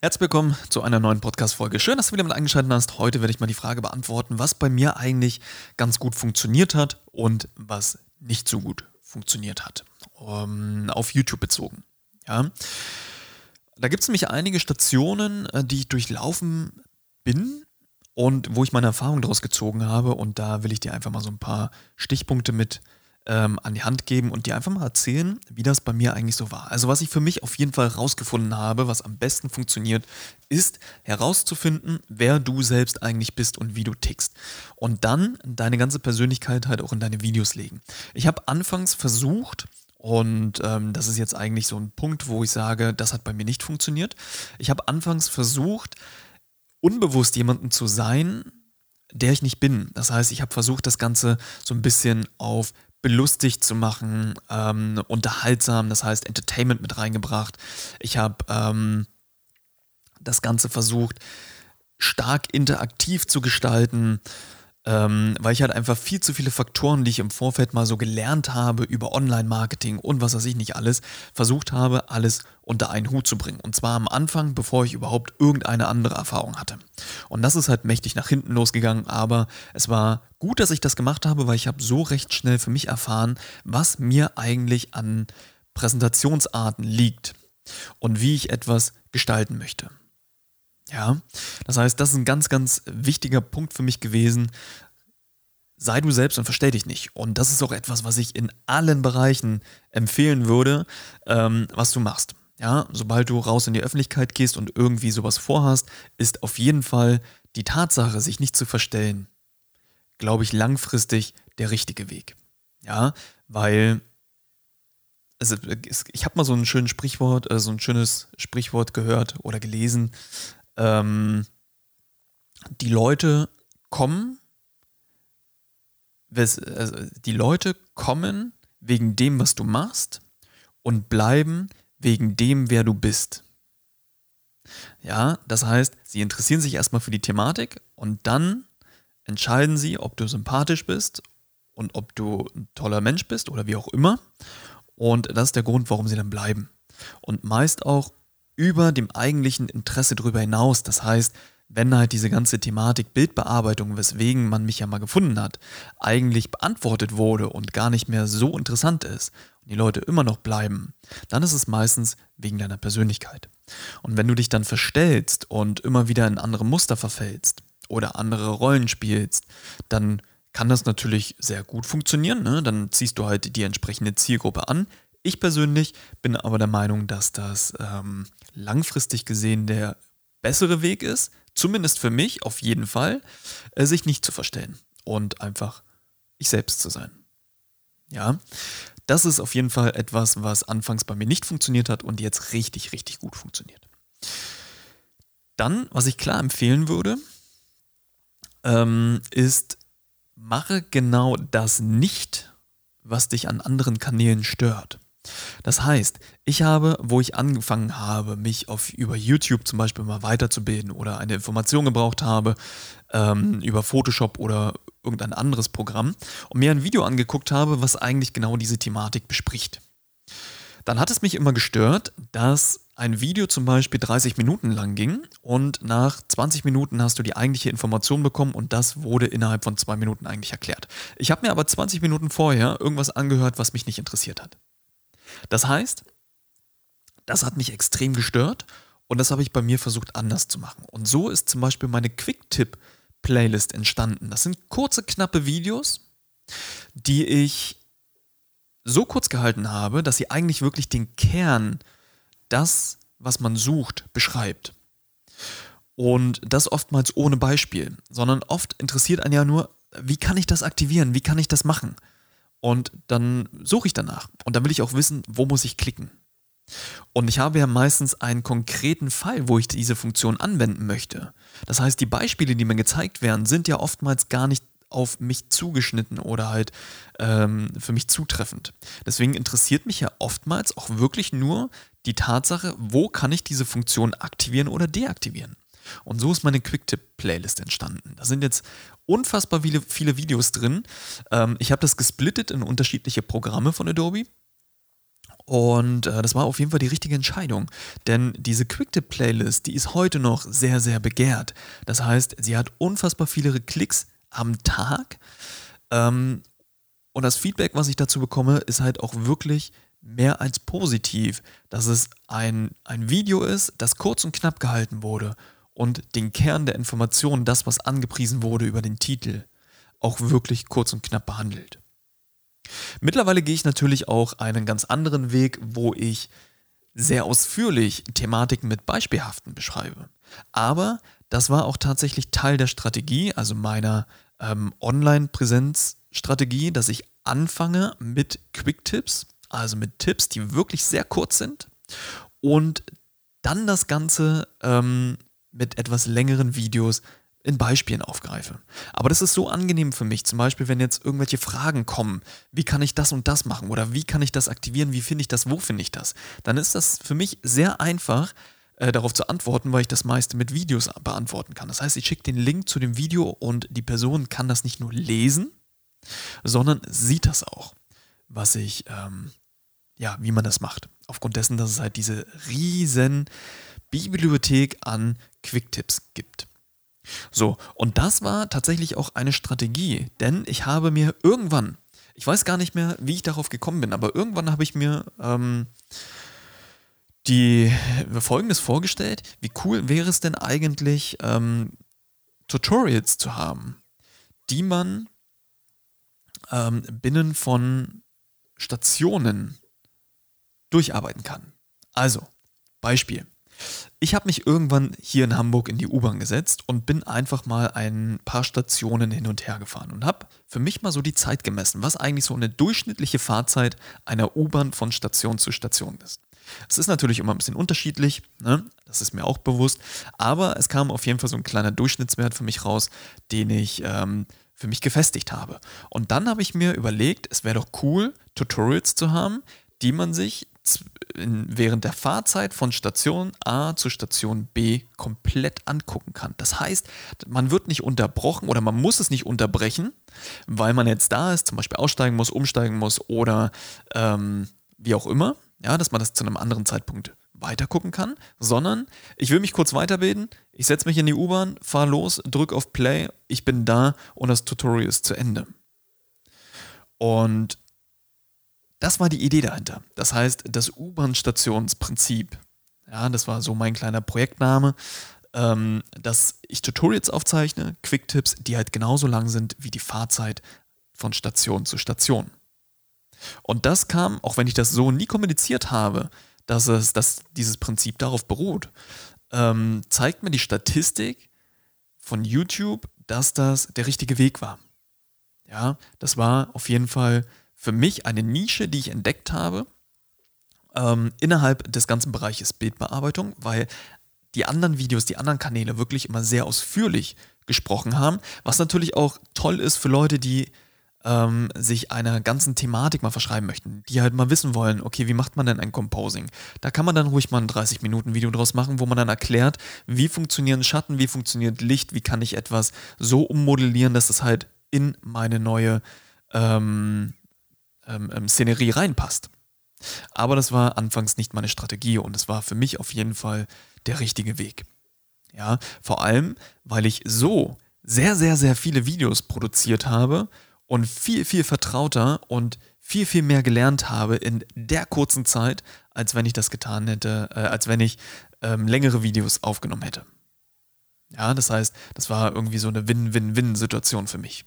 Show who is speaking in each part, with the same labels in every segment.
Speaker 1: Herzlich willkommen zu einer neuen Podcast-Folge. Schön, dass du wieder mit eingeschaltet hast. Heute werde ich mal die Frage beantworten, was bei mir eigentlich ganz gut funktioniert hat und was nicht so gut funktioniert hat. Um, ähm, auf YouTube bezogen. Ja. Da gibt es nämlich einige Stationen, äh, die ich durchlaufen bin und wo ich meine Erfahrungen daraus gezogen habe. Und da will ich dir einfach mal so ein paar Stichpunkte mit ähm, an die Hand geben und dir einfach mal erzählen, wie das bei mir eigentlich so war. Also was ich für mich auf jeden Fall herausgefunden habe, was am besten funktioniert, ist herauszufinden, wer du selbst eigentlich bist und wie du tickst. Und dann deine ganze Persönlichkeit halt auch in deine Videos legen. Ich habe anfangs versucht, und ähm, das ist jetzt eigentlich so ein Punkt, wo ich sage, das hat bei mir nicht funktioniert. Ich habe anfangs versucht, unbewusst jemanden zu sein, der ich nicht bin. Das heißt, ich habe versucht, das Ganze so ein bisschen auf belustigt zu machen, ähm, unterhaltsam, das heißt Entertainment mit reingebracht. Ich habe ähm, das Ganze versucht, stark interaktiv zu gestalten ähm, weil ich halt einfach viel zu viele Faktoren, die ich im Vorfeld mal so gelernt habe über Online-Marketing und was weiß ich nicht alles, versucht habe, alles unter einen Hut zu bringen. Und zwar am Anfang, bevor ich überhaupt irgendeine andere Erfahrung hatte. Und das ist halt mächtig nach hinten losgegangen, aber es war gut, dass ich das gemacht habe, weil ich habe so recht schnell für mich erfahren, was mir eigentlich an Präsentationsarten liegt und wie ich etwas gestalten möchte. Ja, das heißt, das ist ein ganz, ganz wichtiger Punkt für mich gewesen. Sei du selbst und verstell dich nicht. Und das ist auch etwas, was ich in allen Bereichen empfehlen würde, ähm, was du machst. Ja, sobald du raus in die Öffentlichkeit gehst und irgendwie sowas vorhast, ist auf jeden Fall die Tatsache, sich nicht zu verstellen, glaube ich, langfristig der richtige Weg. Ja, weil also ich habe mal so ein schönes Sprichwort, äh, so ein schönes Sprichwort gehört oder gelesen ähm, die Leute kommen, also die Leute kommen wegen dem, was du machst und bleiben wegen dem, wer du bist. Ja, das heißt, sie interessieren sich erstmal für die Thematik und dann entscheiden sie, ob du sympathisch bist und ob du ein toller Mensch bist oder wie auch immer. Und das ist der Grund, warum sie dann bleiben. Und meist auch über dem eigentlichen Interesse darüber hinaus. Das heißt, wenn halt diese ganze Thematik Bildbearbeitung, weswegen man mich ja mal gefunden hat, eigentlich beantwortet wurde und gar nicht mehr so interessant ist und die Leute immer noch bleiben, dann ist es meistens wegen deiner Persönlichkeit. Und wenn du dich dann verstellst und immer wieder in andere Muster verfällst oder andere Rollen spielst, dann kann das natürlich sehr gut funktionieren. Ne? Dann ziehst du halt die entsprechende Zielgruppe an, ich persönlich bin aber der Meinung, dass das ähm, langfristig gesehen der bessere Weg ist, zumindest für mich auf jeden Fall, äh, sich nicht zu verstellen und einfach ich selbst zu sein. Ja, das ist auf jeden Fall etwas, was anfangs bei mir nicht funktioniert hat und jetzt richtig, richtig gut funktioniert. Dann, was ich klar empfehlen würde, ähm, ist, mache genau das nicht, was dich an anderen Kanälen stört. Das heißt, ich habe, wo ich angefangen habe, mich auf, über YouTube zum Beispiel mal weiterzubilden oder eine Information gebraucht habe ähm, über Photoshop oder irgendein anderes Programm und mir ein Video angeguckt habe, was eigentlich genau diese Thematik bespricht. Dann hat es mich immer gestört, dass ein Video zum Beispiel 30 Minuten lang ging und nach 20 Minuten hast du die eigentliche Information bekommen und das wurde innerhalb von zwei Minuten eigentlich erklärt. Ich habe mir aber 20 Minuten vorher irgendwas angehört, was mich nicht interessiert hat. Das heißt, das hat mich extrem gestört und das habe ich bei mir versucht anders zu machen. Und so ist zum Beispiel meine Quick-Tip-Playlist entstanden. Das sind kurze, knappe Videos, die ich so kurz gehalten habe, dass sie eigentlich wirklich den Kern, das, was man sucht, beschreibt. Und das oftmals ohne Beispiel, sondern oft interessiert einen ja nur, wie kann ich das aktivieren, wie kann ich das machen? Und dann suche ich danach. Und dann will ich auch wissen, wo muss ich klicken. Und ich habe ja meistens einen konkreten Fall, wo ich diese Funktion anwenden möchte. Das heißt, die Beispiele, die mir gezeigt werden, sind ja oftmals gar nicht auf mich zugeschnitten oder halt ähm, für mich zutreffend. Deswegen interessiert mich ja oftmals auch wirklich nur die Tatsache, wo kann ich diese Funktion aktivieren oder deaktivieren. Und so ist meine Quicktip-Playlist entstanden. Da sind jetzt unfassbar viele, viele Videos drin. Ähm, ich habe das gesplittet in unterschiedliche Programme von Adobe. Und äh, das war auf jeden Fall die richtige Entscheidung. Denn diese Quicktip-Playlist, die ist heute noch sehr, sehr begehrt. Das heißt, sie hat unfassbar viele Klicks am Tag. Ähm, und das Feedback, was ich dazu bekomme, ist halt auch wirklich mehr als positiv, dass es ein, ein Video ist, das kurz und knapp gehalten wurde und den Kern der Informationen, das, was angepriesen wurde über den Titel, auch wirklich kurz und knapp behandelt. Mittlerweile gehe ich natürlich auch einen ganz anderen Weg, wo ich sehr ausführlich Thematiken mit Beispielhaften beschreibe. Aber das war auch tatsächlich Teil der Strategie, also meiner ähm, Online-Präsenzstrategie, dass ich anfange mit Quick-Tipps, also mit Tipps, die wirklich sehr kurz sind und dann das Ganze ähm, mit etwas längeren Videos in Beispielen aufgreife. Aber das ist so angenehm für mich. Zum Beispiel, wenn jetzt irgendwelche Fragen kommen, wie kann ich das und das machen oder wie kann ich das aktivieren, wie finde ich das, wo finde ich das, dann ist das für mich sehr einfach, äh, darauf zu antworten, weil ich das meiste mit Videos beantworten kann. Das heißt, ich schicke den Link zu dem Video und die Person kann das nicht nur lesen, sondern sieht das auch, was ich, ähm, ja, wie man das macht. Aufgrund dessen, dass es halt diese riesen Bibliothek an Quicktipps gibt. So, und das war tatsächlich auch eine Strategie, denn ich habe mir irgendwann, ich weiß gar nicht mehr, wie ich darauf gekommen bin, aber irgendwann habe ich mir ähm, die Folgendes vorgestellt: Wie cool wäre es denn eigentlich, ähm, Tutorials zu haben, die man ähm, binnen von Stationen durcharbeiten kann. Also, Beispiel. Ich habe mich irgendwann hier in Hamburg in die U-Bahn gesetzt und bin einfach mal ein paar Stationen hin und her gefahren und habe für mich mal so die Zeit gemessen, was eigentlich so eine durchschnittliche Fahrzeit einer U-Bahn von Station zu Station ist. Es ist natürlich immer ein bisschen unterschiedlich, ne? das ist mir auch bewusst, aber es kam auf jeden Fall so ein kleiner Durchschnittswert für mich raus, den ich ähm, für mich gefestigt habe. Und dann habe ich mir überlegt, es wäre doch cool, Tutorials zu haben, die man sich während der Fahrzeit von Station A zu Station B komplett angucken kann. Das heißt, man wird nicht unterbrochen oder man muss es nicht unterbrechen, weil man jetzt da ist, zum Beispiel aussteigen muss, umsteigen muss oder ähm, wie auch immer, ja, dass man das zu einem anderen Zeitpunkt weitergucken kann, sondern ich will mich kurz weiterbilden, ich setze mich in die U-Bahn, fahre los, drücke auf Play, ich bin da und das Tutorial ist zu Ende. Und das war die Idee dahinter. Das heißt, das U-Bahn-Stationsprinzip. Ja, das war so mein kleiner Projektname, ähm, dass ich Tutorials aufzeichne, Quick-Tipps, die halt genauso lang sind wie die Fahrzeit von Station zu Station. Und das kam, auch wenn ich das so nie kommuniziert habe, dass, es, dass dieses Prinzip darauf beruht, ähm, zeigt mir die Statistik von YouTube, dass das der richtige Weg war. Ja, das war auf jeden Fall für mich eine Nische, die ich entdeckt habe ähm, innerhalb des ganzen Bereiches Bildbearbeitung, weil die anderen Videos, die anderen Kanäle wirklich immer sehr ausführlich gesprochen haben, was natürlich auch toll ist für Leute, die ähm, sich einer ganzen Thematik mal verschreiben möchten, die halt mal wissen wollen, okay, wie macht man denn ein Composing? Da kann man dann ruhig mal ein 30 Minuten Video draus machen, wo man dann erklärt, wie funktionieren Schatten, wie funktioniert Licht, wie kann ich etwas so ummodellieren, dass es halt in meine neue ähm, ähm, ähm, Szenerie reinpasst. Aber das war anfangs nicht meine Strategie und es war für mich auf jeden Fall der richtige Weg. Ja, vor allem, weil ich so sehr, sehr, sehr viele Videos produziert habe und viel, viel vertrauter und viel, viel mehr gelernt habe in der kurzen Zeit, als wenn ich das getan hätte, äh, als wenn ich ähm, längere Videos aufgenommen hätte. Ja, das heißt, das war irgendwie so eine Win-Win-Win-Situation für mich.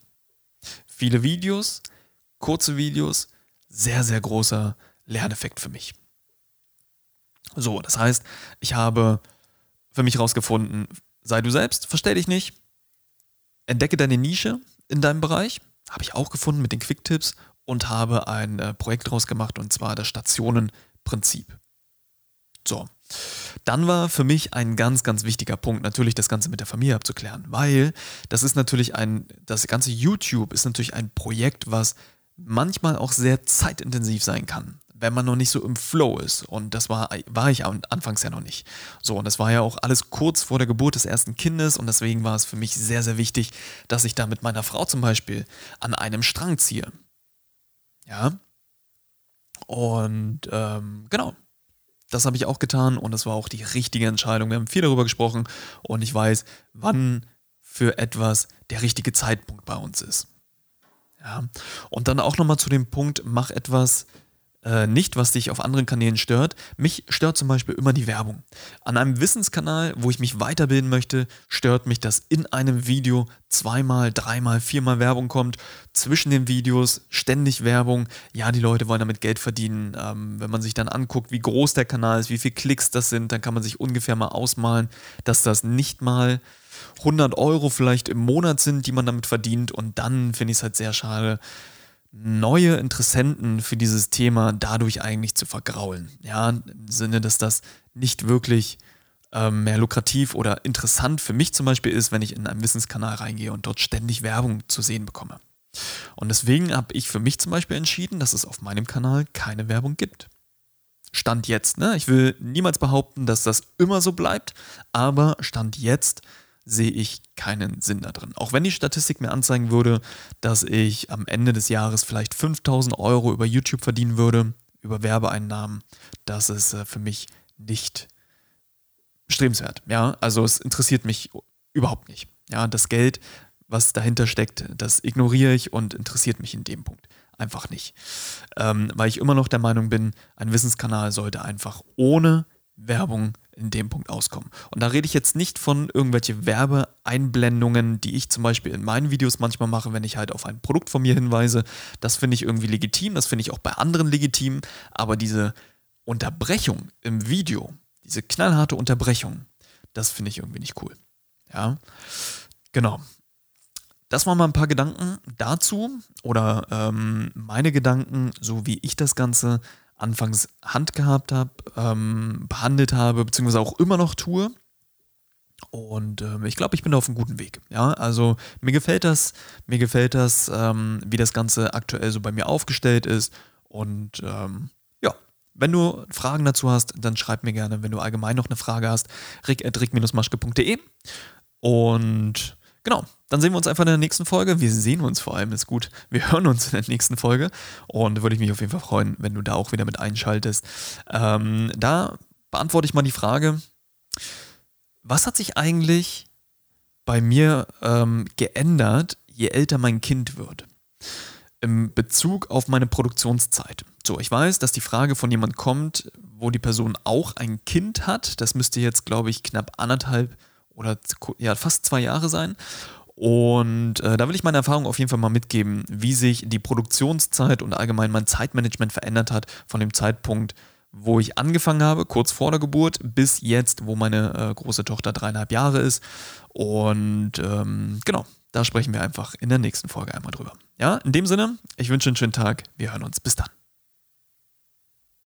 Speaker 1: Viele Videos, kurze Videos, sehr, sehr großer Lerneffekt für mich. So, das heißt, ich habe für mich herausgefunden, sei du selbst, verstell dich nicht, entdecke deine Nische in deinem Bereich, habe ich auch gefunden mit den Quick-Tipps und habe ein äh, Projekt daraus gemacht und zwar das Stationenprinzip. So, dann war für mich ein ganz, ganz wichtiger Punkt natürlich das Ganze mit der Familie abzuklären, weil das ist natürlich ein, das ganze YouTube ist natürlich ein Projekt, was manchmal auch sehr zeitintensiv sein kann, wenn man noch nicht so im Flow ist. Und das war, war ich anfangs ja noch nicht. So, und das war ja auch alles kurz vor der Geburt des ersten Kindes und deswegen war es für mich sehr, sehr wichtig, dass ich da mit meiner Frau zum Beispiel an einem Strang ziehe. Ja. Und ähm, genau, das habe ich auch getan und das war auch die richtige Entscheidung. Wir haben viel darüber gesprochen und ich weiß, wann für etwas der richtige Zeitpunkt bei uns ist. Ja. Und dann auch nochmal zu dem Punkt, mach etwas äh, nicht, was dich auf anderen Kanälen stört. Mich stört zum Beispiel immer die Werbung. An einem Wissenskanal, wo ich mich weiterbilden möchte, stört mich, dass in einem Video zweimal, dreimal, viermal Werbung kommt. Zwischen den Videos ständig Werbung. Ja, die Leute wollen damit Geld verdienen. Ähm, wenn man sich dann anguckt, wie groß der Kanal ist, wie viele Klicks das sind, dann kann man sich ungefähr mal ausmalen, dass das nicht mal 100 Euro vielleicht im Monat sind, die man damit verdient. Und dann finde ich es halt sehr schade, neue Interessenten für dieses Thema dadurch eigentlich zu vergraulen. Ja, im Sinne, dass das nicht wirklich ähm, mehr lukrativ oder interessant für mich zum Beispiel ist, wenn ich in einen Wissenskanal reingehe und dort ständig Werbung zu sehen bekomme. Und deswegen habe ich für mich zum Beispiel entschieden, dass es auf meinem Kanal keine Werbung gibt. Stand jetzt, ne? Ich will niemals behaupten, dass das immer so bleibt, aber Stand jetzt sehe ich keinen Sinn da drin. Auch wenn die Statistik mir anzeigen würde, dass ich am Ende des Jahres vielleicht 5000 Euro über YouTube verdienen würde, über Werbeeinnahmen, das ist äh, für mich nicht strebenswert. Ja, also es interessiert mich überhaupt nicht. Ja, das Geld, was dahinter steckt, das ignoriere ich und interessiert mich in dem Punkt einfach nicht. Ähm, weil ich immer noch der Meinung bin, ein Wissenskanal sollte einfach ohne Werbung in dem Punkt auskommen. Und da rede ich jetzt nicht von irgendwelche Werbeeinblendungen, die ich zum Beispiel in meinen Videos manchmal mache, wenn ich halt auf ein Produkt von mir hinweise. Das finde ich irgendwie legitim, das finde ich auch bei anderen legitim, aber diese Unterbrechung im Video, diese knallharte Unterbrechung, das finde ich irgendwie nicht cool. Ja, genau. Das waren mal ein paar Gedanken dazu oder ähm, meine Gedanken, so wie ich das Ganze anfangs Hand gehabt habe, ähm, behandelt habe, beziehungsweise auch immer noch tue. Und ähm, ich glaube, ich bin auf einem guten Weg. Ja, also mir gefällt das, mir gefällt das, ähm, wie das Ganze aktuell so bei mir aufgestellt ist. Und ähm, ja, wenn du Fragen dazu hast, dann schreib mir gerne. Wenn du allgemein noch eine Frage hast, rick.rick-maschke.de. Und Genau, dann sehen wir uns einfach in der nächsten Folge. Wir sehen uns vor allem, ist gut. Wir hören uns in der nächsten Folge und würde ich mich auf jeden Fall freuen, wenn du da auch wieder mit einschaltest. Ähm, da beantworte ich mal die Frage, was hat sich eigentlich bei mir ähm, geändert, je älter mein Kind wird? Im Bezug auf meine Produktionszeit. So, ich weiß, dass die Frage von jemand kommt, wo die Person auch ein Kind hat. Das müsste jetzt, glaube ich, knapp anderthalb oder ja, fast zwei Jahre sein. Und äh, da will ich meine Erfahrung auf jeden Fall mal mitgeben, wie sich die Produktionszeit und allgemein mein Zeitmanagement verändert hat von dem Zeitpunkt, wo ich angefangen habe, kurz vor der Geburt, bis jetzt, wo meine äh, große Tochter dreieinhalb Jahre ist. Und ähm, genau, da sprechen wir einfach in der nächsten Folge einmal drüber. Ja, in dem Sinne, ich wünsche einen schönen Tag. Wir hören uns. Bis dann.